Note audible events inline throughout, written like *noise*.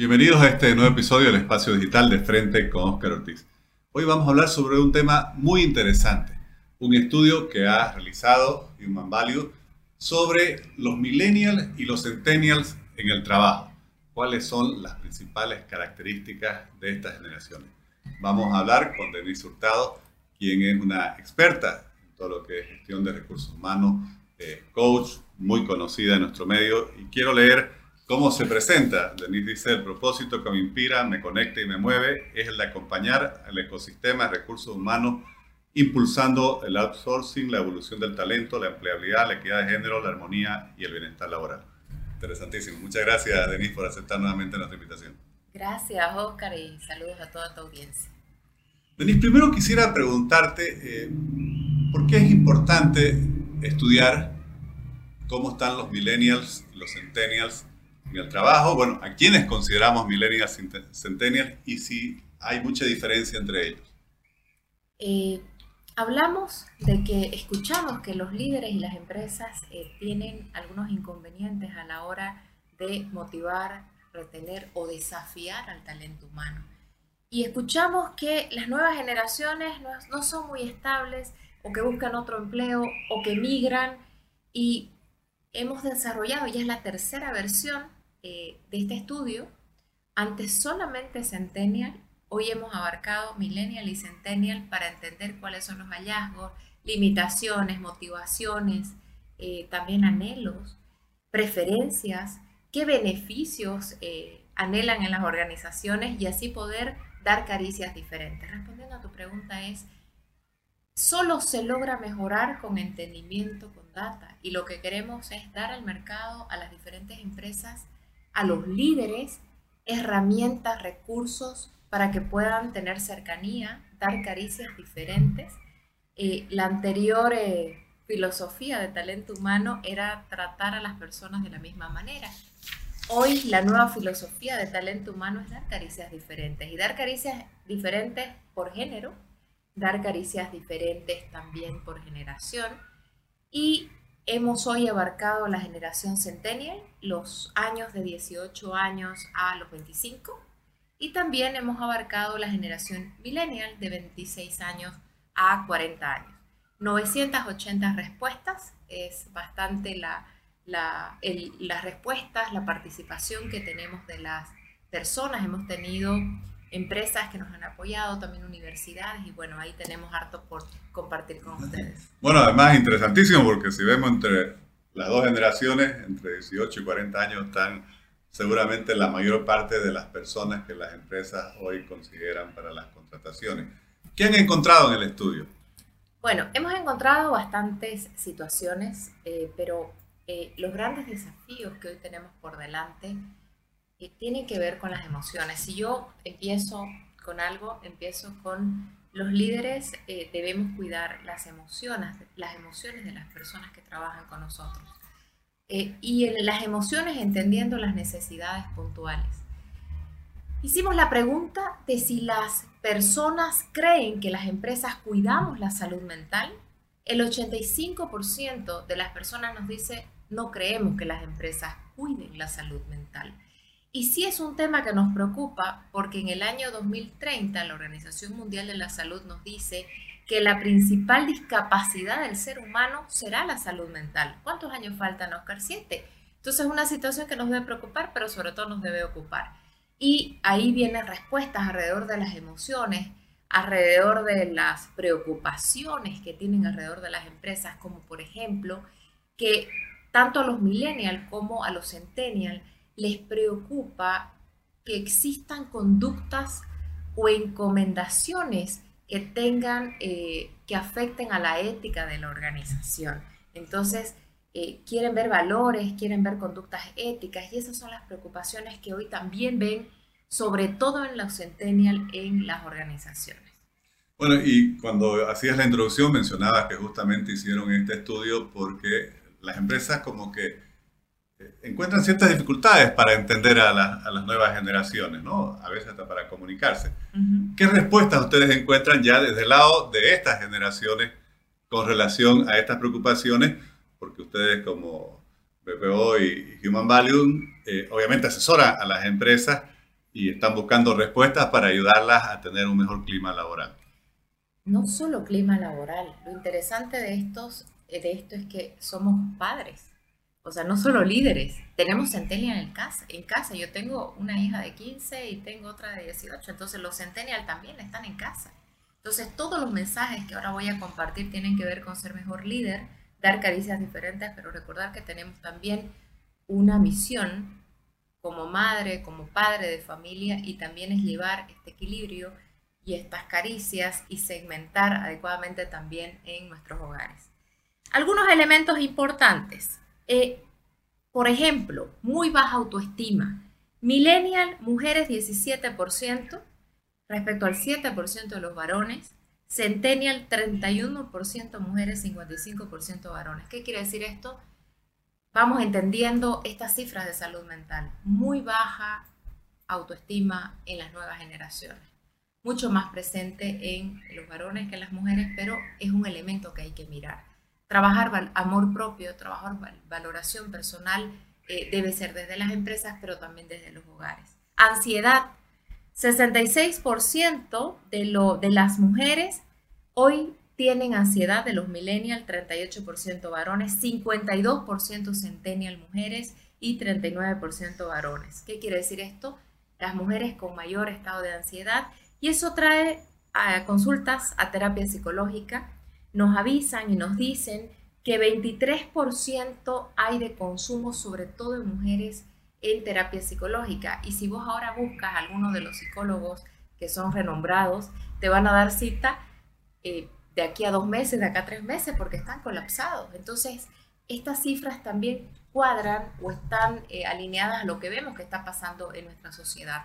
Bienvenidos a este nuevo episodio del Espacio Digital de Frente con Oscar Ortiz. Hoy vamos a hablar sobre un tema muy interesante, un estudio que ha realizado Human Value sobre los millennials y los centennials en el trabajo. ¿Cuáles son las principales características de estas generaciones? Vamos a hablar con Denise Hurtado, quien es una experta en todo lo que es gestión de recursos humanos, eh, coach, muy conocida en nuestro medio, y quiero leer ¿Cómo se presenta? Denise dice, el propósito que me inspira, me conecta y me mueve es el de acompañar al ecosistema de recursos humanos, impulsando el outsourcing, la evolución del talento, la empleabilidad, la equidad de género, la armonía y el bienestar laboral. Interesantísimo. Muchas gracias, Denise, por aceptar nuevamente nuestra invitación. Gracias, Oscar, y saludos a toda tu audiencia. Denise, primero quisiera preguntarte, eh, ¿por qué es importante estudiar cómo están los millennials los centennials en el trabajo, bueno, a quienes consideramos millennials centennials y si hay mucha diferencia entre ellos. Eh, hablamos de que escuchamos que los líderes y las empresas eh, tienen algunos inconvenientes a la hora de motivar, retener o desafiar al talento humano. Y escuchamos que las nuevas generaciones no, no son muy estables o que buscan otro empleo o que migran y hemos desarrollado, ya es la tercera versión eh, de este estudio, antes solamente Centennial, hoy hemos abarcado Millennial y Centennial para entender cuáles son los hallazgos, limitaciones, motivaciones, eh, también anhelos, preferencias, qué beneficios eh, anhelan en las organizaciones y así poder dar caricias diferentes. Respondiendo a tu pregunta es, solo se logra mejorar con entendimiento, con data, y lo que queremos es dar al mercado, a las diferentes empresas, a los líderes herramientas, recursos para que puedan tener cercanía, dar caricias diferentes. Eh, la anterior eh, filosofía de talento humano era tratar a las personas de la misma manera. Hoy la nueva filosofía de talento humano es dar caricias diferentes y dar caricias diferentes por género, dar caricias diferentes también por generación y Hemos hoy abarcado la generación Centennial, los años de 18 años a los 25, y también hemos abarcado la generación Millennial de 26 años a 40 años. 980 respuestas, es bastante la, las respuestas, la participación que tenemos de las personas. Hemos tenido empresas que nos han apoyado, también universidades, y bueno, ahí tenemos harto por compartir con ustedes. Bueno, además interesantísimo porque si vemos entre las dos generaciones, entre 18 y 40 años, están seguramente la mayor parte de las personas que las empresas hoy consideran para las contrataciones. ¿Qué han encontrado en el estudio? Bueno, hemos encontrado bastantes situaciones, eh, pero eh, los grandes desafíos que hoy tenemos por delante tiene que ver con las emociones. Si yo empiezo con algo, empiezo con los líderes, eh, debemos cuidar las emociones, las emociones de las personas que trabajan con nosotros. Eh, y en las emociones entendiendo las necesidades puntuales. Hicimos la pregunta de si las personas creen que las empresas cuidamos la salud mental. El 85% de las personas nos dice no creemos que las empresas cuiden la salud mental. Y sí es un tema que nos preocupa porque en el año 2030 la Organización Mundial de la Salud nos dice que la principal discapacidad del ser humano será la salud mental. ¿Cuántos años faltan, Oscar? Siete. Entonces es una situación que nos debe preocupar, pero sobre todo nos debe ocupar. Y ahí vienen respuestas alrededor de las emociones, alrededor de las preocupaciones que tienen alrededor de las empresas, como por ejemplo que tanto a los millennials como a los centennials les preocupa que existan conductas o encomendaciones que tengan, eh, que afecten a la ética de la organización. Entonces, eh, quieren ver valores, quieren ver conductas éticas y esas son las preocupaciones que hoy también ven, sobre todo en los centennial, en las organizaciones. Bueno, y cuando hacías la introducción mencionabas que justamente hicieron este estudio porque las empresas como que encuentran ciertas dificultades para entender a, las nuevas generaciones, ¿no? A veces hasta para comunicarse. ¿Qué respuestas ustedes encuentran ya desde el lado de estas generaciones con relación a estas preocupaciones? Porque ustedes como BPO y Human Value, eh, obviamente asesoran a las empresas y están buscando respuestas para ayudarlas a tener un mejor clima laboral. No solo clima laboral, lo interesante de, estos, de esto es que somos padres, o sea, no solo líderes, tenemos centennial en casa, en casa. Yo tengo una hija de 15 y tengo otra de 18, entonces los centennial también están en casa. Entonces, todos los mensajes que ahora voy a compartir tienen que ver con ser mejor líder, dar caricias diferentes, pero recordar que tenemos también una misión como madre, como padre de familia y también es llevar este equilibrio y estas caricias y segmentar adecuadamente también en nuestros hogares. Algunos elementos importantes. Eh, por ejemplo, muy baja autoestima. Millennial, mujeres 17% respecto al 7% de los varones. Centennial, 31% mujeres, 55% varones. ¿Qué quiere decir esto? Vamos entendiendo estas cifras de salud mental. Muy baja autoestima en las nuevas generaciones. Mucho más presente en los varones que en las mujeres, pero es un elemento que hay que mirar. Trabajar amor propio, trabajar valoración personal eh, debe ser desde las empresas, pero también desde los hogares. Ansiedad, 66% de, lo, de las mujeres hoy tienen ansiedad de los millennials, 38% varones, 52% centennial mujeres y 39% varones. ¿Qué quiere decir esto? Las mujeres con mayor estado de ansiedad y eso trae a consultas a terapia psicológica. Nos avisan y nos dicen que 23% hay de consumo, sobre todo en mujeres en terapia psicológica. Y si vos ahora buscas a alguno de los psicólogos que son renombrados, te van a dar cita eh, de aquí a dos meses, de acá a tres meses, porque están colapsados. Entonces, estas cifras también cuadran o están eh, alineadas a lo que vemos que está pasando en nuestra sociedad.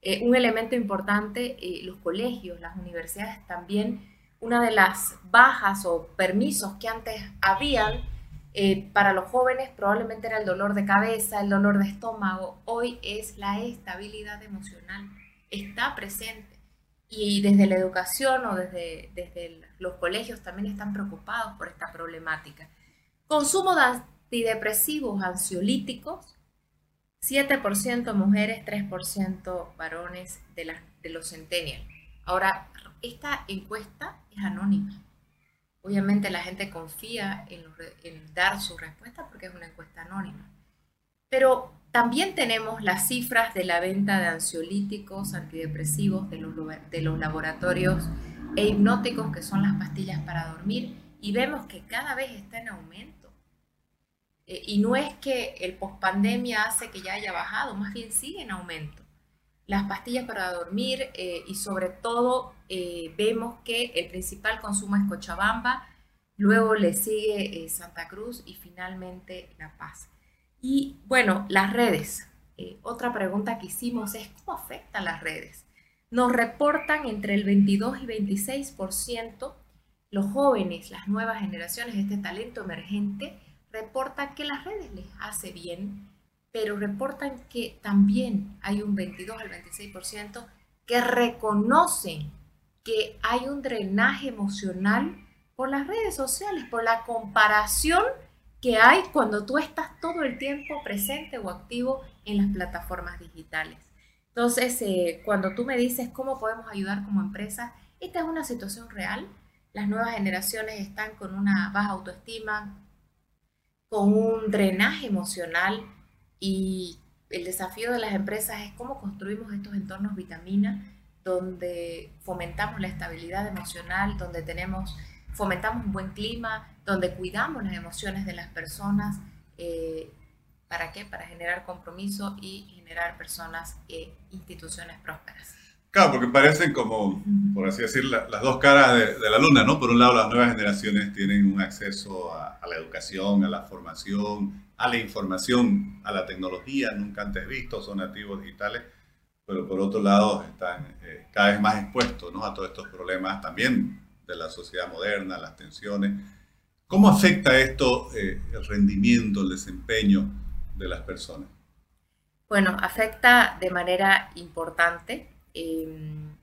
Eh, un elemento importante, los colegios, las universidades también, una de las bajas o permisos que antes habían eh, para los jóvenes probablemente era el dolor de cabeza, el dolor de estómago. Hoy es la estabilidad emocional. Está presente. Y desde la educación o desde, desde los colegios también están preocupados por esta problemática. Consumo de antidepresivos, ansiolíticos, 7% mujeres, 3% varones de, de los centennials. Ahora, esta encuesta es anónima. Obviamente la gente confía en, dar su respuesta porque es una encuesta anónima. Pero también tenemos las cifras de la venta de ansiolíticos, antidepresivos de los, laboratorios e hipnóticos, que son las pastillas para dormir, y vemos que cada vez está en aumento. Eh, y no es que el pospandemia hace que ya haya bajado, más bien sigue en aumento. Las pastillas para dormir eh, y sobre todo eh, vemos que el principal consumo es Cochabamba, luego le sigue eh, Santa Cruz y finalmente La Paz. Y bueno, las redes. Otra pregunta que hicimos es cómo afectan las redes. Nos reportan entre el 22 y 26% los jóvenes, las nuevas generaciones, este talento emergente, reportan que las redes les hace bien, pero reportan que también hay un 22 al 26% que reconocen que hay un drenaje emocional por las redes sociales, por la comparación que hay cuando tú estás todo el tiempo presente o activo en las plataformas digitales. Entonces, eh, cuando tú me dices cómo podemos ayudar como empresa, esta es una situación real. Las nuevas generaciones están con una baja autoestima, con un drenaje emocional y el desafío de las empresas es cómo construimos estos entornos vitamina donde fomentamos la estabilidad emocional, donde tenemos, fomentamos un buen clima, donde cuidamos las emociones de las personas. Eh, ¿Para qué? Para generar compromiso y generar personas e instituciones prósperas. Claro, porque parecen como, por así decir, las dos caras de, la luna, ¿no? Por un lado, las nuevas generaciones tienen un acceso a, a, la educación, a la formación, a la información, a la tecnología nunca antes visto, son nativos digitales pero por otro lado están eh, cada vez más expuestos ¿no? a todos estos problemas también de la sociedad moderna, las tensiones. ¿Cómo afecta esto eh, el rendimiento, el desempeño de las personas? Bueno, afecta de manera importante. Em,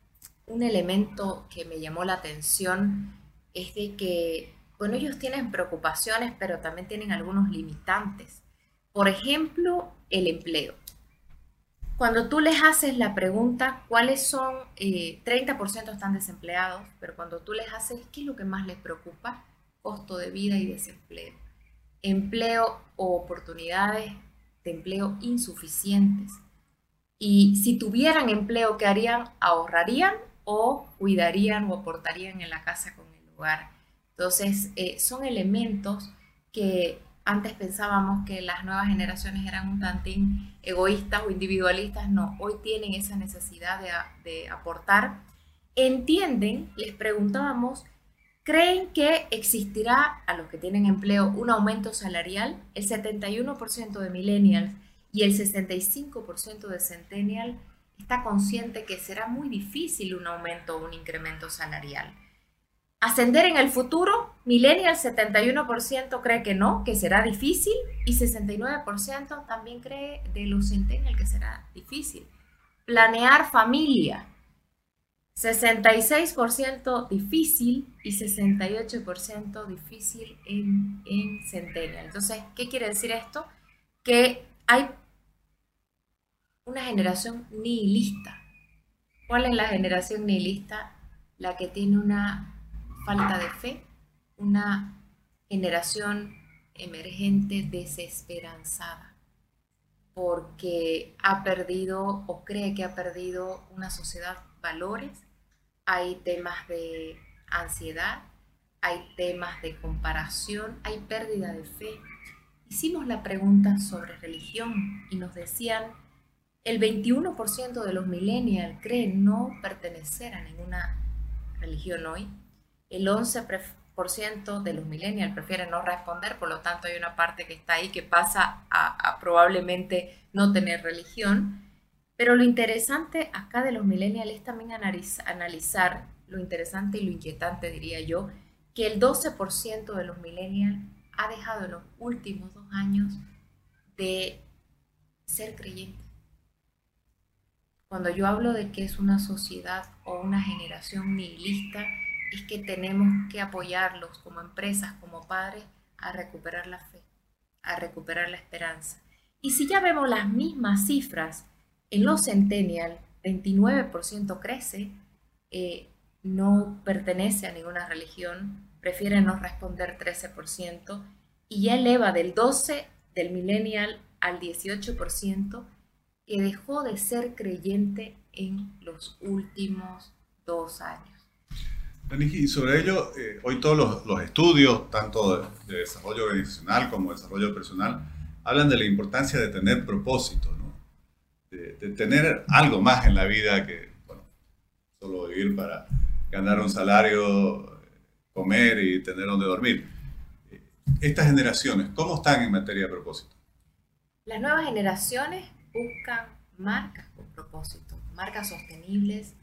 un elemento que me llamó la atención es de que, bueno, ellos tienen preocupaciones, pero también tienen algunos limitantes. Por ejemplo, el empleo cuando tú les haces la pregunta, ¿cuáles son? 30% eh, están desempleados, pero cuando tú les haces, ¿qué es lo que más les preocupa? Costo de vida y desempleo. Empleo o oportunidades de empleo insuficientes. Y si tuvieran empleo, ¿qué harían? ¿Ahorrarían o cuidarían o aportarían en la casa con el hogar? Entonces, eh, son elementos que antes pensábamos que las nuevas generaciones eran un tantín egoístas o individualistas, no, hoy tienen esa necesidad de, aportar. Entienden, les preguntábamos, ¿creen que existirá a los que tienen empleo un aumento salarial? El 71% de millennials y el 65% de centennial está consciente que será muy difícil un aumento o un incremento salarial. Ascender en el futuro, Millennial 71% cree que no, que será difícil, y 69% también cree de los Centennial que será difícil. Planear familia, 66% difícil y 68% difícil en, en Centennial. Entonces, ¿qué quiere decir esto? Que hay una generación nihilista. ¿Cuál es la generación nihilista? La que tiene una falta de fe, una generación emergente desesperanzada, porque ha perdido o cree que ha perdido una sociedad valores, hay temas de ansiedad, hay temas de comparación, hay pérdida de fe. Hicimos la pregunta sobre religión y nos decían, el 21% de los millennials creen no pertenecer a ninguna religión hoy, el 11% de los millennials prefieren no responder, por lo tanto hay una parte que está ahí que pasa a, probablemente no tener religión. Pero lo interesante acá de los millennials es también analizar lo interesante y lo inquietante, diría yo, que el 12% de los millennials ha dejado en los últimos dos años de ser creyente. Cuando yo hablo de que es una sociedad o una generación nihilista, es que tenemos que apoyarlos como empresas, como padres, a recuperar la fe, a recuperar la esperanza. Y si ya vemos las mismas cifras en los Centennial, 29% crece, eh, no pertenece a ninguna religión, prefiere no responder 13%, y ya eleva del 12% del millennial al 18% que dejó de ser creyente en los últimos dos años. Y sobre ello, eh, hoy todos los, estudios, tanto de, desarrollo organizacional como de desarrollo personal, hablan de la importancia de tener propósito, de, tener algo más en la vida que solo vivir para ganar un salario, comer y tener donde dormir. Estas generaciones, ¿cómo están en materia de propósito? Las nuevas generaciones buscan marcas con propósito, marcas sostenibles,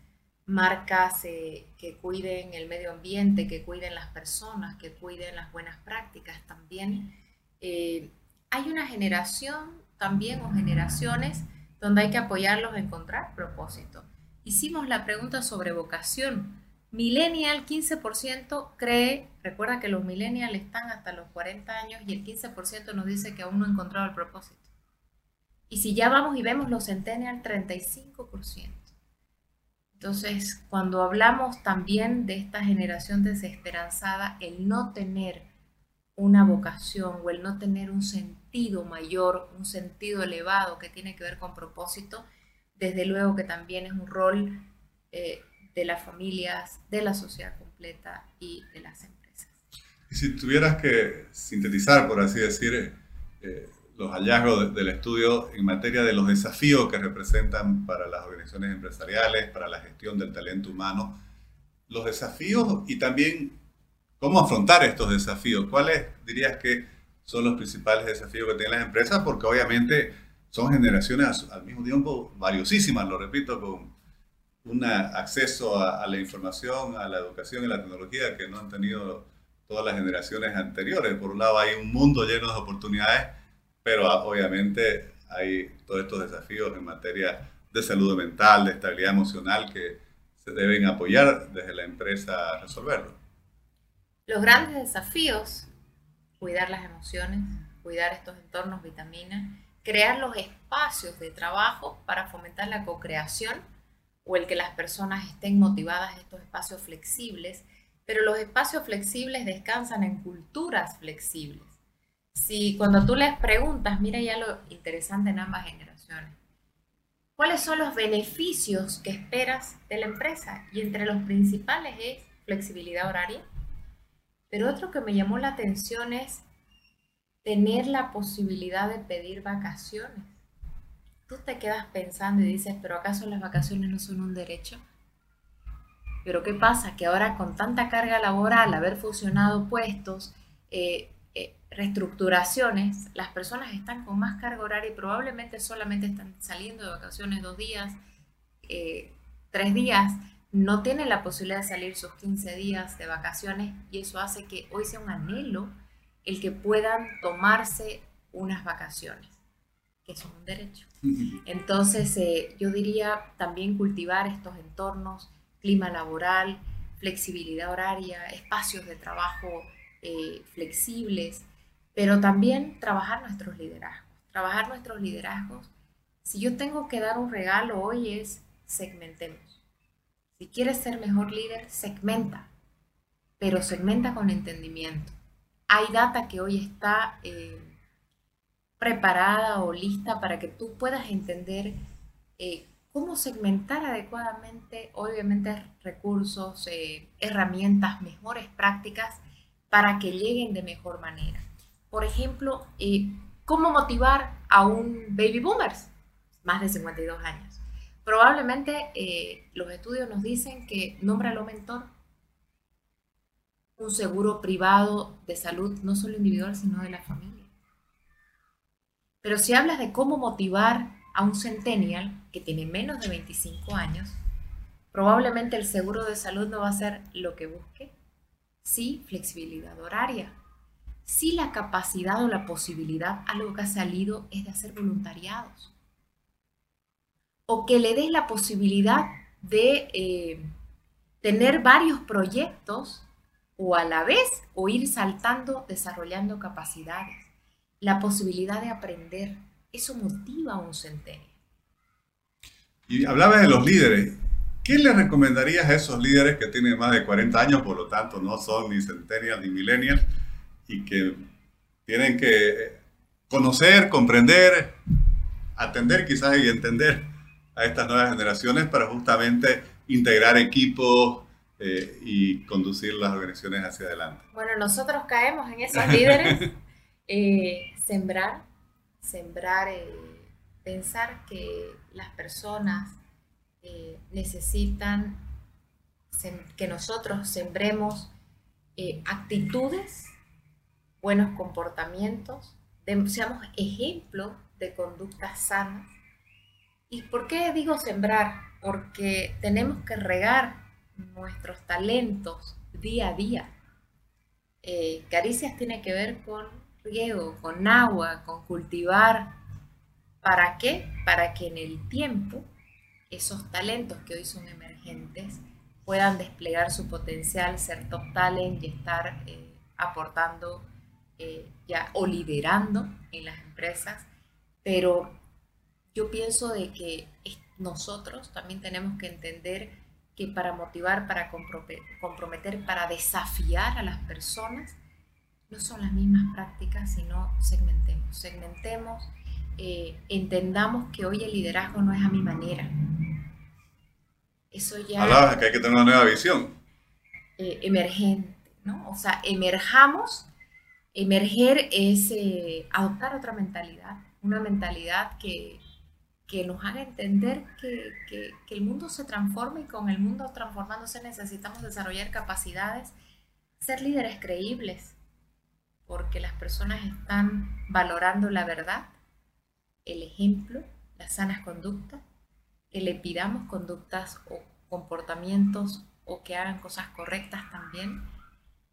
marcas eh, que cuiden el medio ambiente, que cuiden las personas, que cuiden las buenas prácticas también. Eh, hay una generación también o generaciones donde hay que apoyarlos a encontrar propósito. Hicimos la pregunta sobre vocación. Millennial 15% cree, recuerda que los millennials están hasta los 40 años y el 15% nos dice que aún no ha encontrado el propósito. Y si ya vamos y vemos los centennial, 35%. Entonces, cuando hablamos también de esta generación desesperanzada, el no tener una vocación o el no tener un sentido mayor, un sentido elevado que tiene que ver con propósito, desde luego que también es un rol eh, de las familias, de la sociedad completa y de las empresas. Y si tuvieras que sintetizar, por así decir, eh, los hallazgos del estudio en materia de los desafíos que representan para las organizaciones empresariales, para la gestión del talento humano, los desafíos y también cómo afrontar estos desafíos. ¿Cuáles dirías que son los principales desafíos que tienen las empresas? Porque obviamente son generaciones al mismo tiempo valiosísimas, lo repito, con un acceso a, a la información, a la educación y la tecnología que no han tenido todas las generaciones anteriores. Por un lado hay un mundo lleno de oportunidades pero ah, obviamente hay todos estos desafíos en materia de salud mental, de estabilidad emocional que se deben apoyar desde la empresa a resolverlo. Los grandes desafíos, cuidar las emociones, cuidar estos entornos vitamina, crear los espacios de trabajo para fomentar la co-creación o el que las personas estén motivadas en estos espacios flexibles, pero los espacios flexibles descansan en culturas flexibles. Si cuando tú les preguntas, mira ya lo interesante en ambas generaciones, ¿cuáles son los beneficios que esperas de la empresa? Y entre los principales es flexibilidad horaria, pero otro que me llamó la atención es tener la posibilidad de pedir vacaciones. Tú te quedas pensando y dices, pero ¿acaso las vacaciones no son un derecho? Pero ¿qué pasa? Que ahora con tanta carga laboral, haber fusionado puestos, eh, reestructuraciones, las personas están con más carga horaria y probablemente solamente están saliendo de vacaciones dos días, eh, tres días, no tienen la posibilidad de salir sus 15 días de vacaciones y eso hace que hoy sea un anhelo el que puedan tomarse unas vacaciones, que es un derecho. Entonces, eh, yo diría también cultivar estos entornos, clima laboral, flexibilidad horaria, espacios de trabajo eh, flexibles, pero también trabajar nuestros liderazgos. Trabajar nuestros liderazgos. Si yo tengo que dar un regalo hoy es segmentemos. Si quieres ser mejor líder, segmenta, pero segmenta con entendimiento hay data que hoy está eh, preparada o lista para que tú puedas entender eh, cómo segmentar adecuadamente, obviamente, recursos, eh, herramientas, mejores prácticas para que lleguen de mejor manera. Por ejemplo, cómo motivar a un baby boomers, más de 52 años. Probablemente los estudios nos dicen que nómbralo mentor un seguro privado de salud, no solo individual, sino de la familia. Pero si hablas de cómo motivar a un centennial que tiene menos de 25 años, probablemente el seguro de salud no va a ser lo que busque. Sí, flexibilidad horaria. Sí, la capacidad o la posibilidad, algo que ha salido, es de hacer voluntariados. O que le des la posibilidad de eh, tener varios proyectos o a la vez o ir saltando, desarrollando capacidades. La posibilidad de aprender, eso motiva a un centenio. Y hablabas de los líderes. ¿Qué le recomendarías a esos líderes que tienen más de 40 años, por lo tanto no son ni centennials ni millennials, y que tienen que conocer, comprender, atender quizás y entender a estas nuevas generaciones para justamente integrar equipos, eh, y conducir las organizaciones hacia adelante. Bueno, nosotros caemos en esos líderes. *laughs* Eh, sembrar, sembrar, eh, pensar que las personas necesitan que nosotros sembremos actitudes, buenos comportamientos, seamos ejemplo de conductas sanas. ¿Y por qué digo sembrar? Porque tenemos que regar nuestros talentos día a día. Eh, caricias tiene que ver con riego, con agua, con cultivar. ¿Para qué? Para que en el tiempo esos talentos que hoy son emergentes puedan desplegar su potencial, ser top talent y estar eh, aportando eh, ya o liderando en las empresas. Pero yo pienso de que nosotros también tenemos que entender que para motivar, para comprometer, para desafiar a las personas, no son las mismas prácticas, sino segmentemos. Segmentemos, eh, entendamos que hoy el liderazgo no es a mi manera. Eso ya... Hablabas que hay que tener una nueva visión. Eh, emergente, ¿no? O sea, emerjamos. Emerger es eh, adoptar otra mentalidad, una mentalidad que, que nos haga entender que, el mundo se transforma y con el mundo transformándose necesitamos desarrollar capacidades, ser líderes creíbles, porque las personas están valorando la verdad, el ejemplo, las sanas conductas, que le pidamos conductas o comportamientos o que hagan cosas correctas también,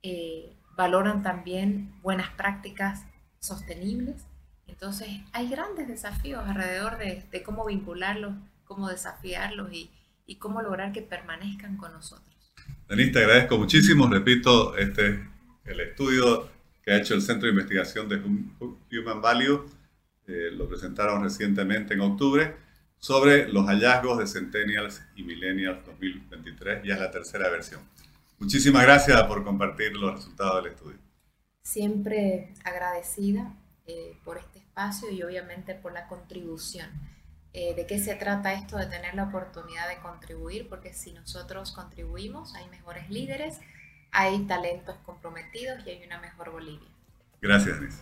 eh, valoran también buenas prácticas sostenibles entonces, hay grandes desafíos alrededor de, cómo vincularlos, cómo desafiarlos y, cómo lograr que permanezcan con nosotros. Denise, te agradezco muchísimo. Repito, este el estudio que ha hecho el Centro de Investigación de Human Value eh, lo presentaron recientemente en octubre, sobre los hallazgos de Centennials y Millennials 2023. Ya es la tercera versión. Muchísimas gracias por compartir los resultados del estudio. Siempre agradecida eh, por este espacio y obviamente por la contribución. Eh, ¿De qué se trata esto de tener la oportunidad de contribuir? Porque si nosotros contribuimos, hay mejores líderes, hay talentos comprometidos y hay una mejor Bolivia. Gracias, Denise.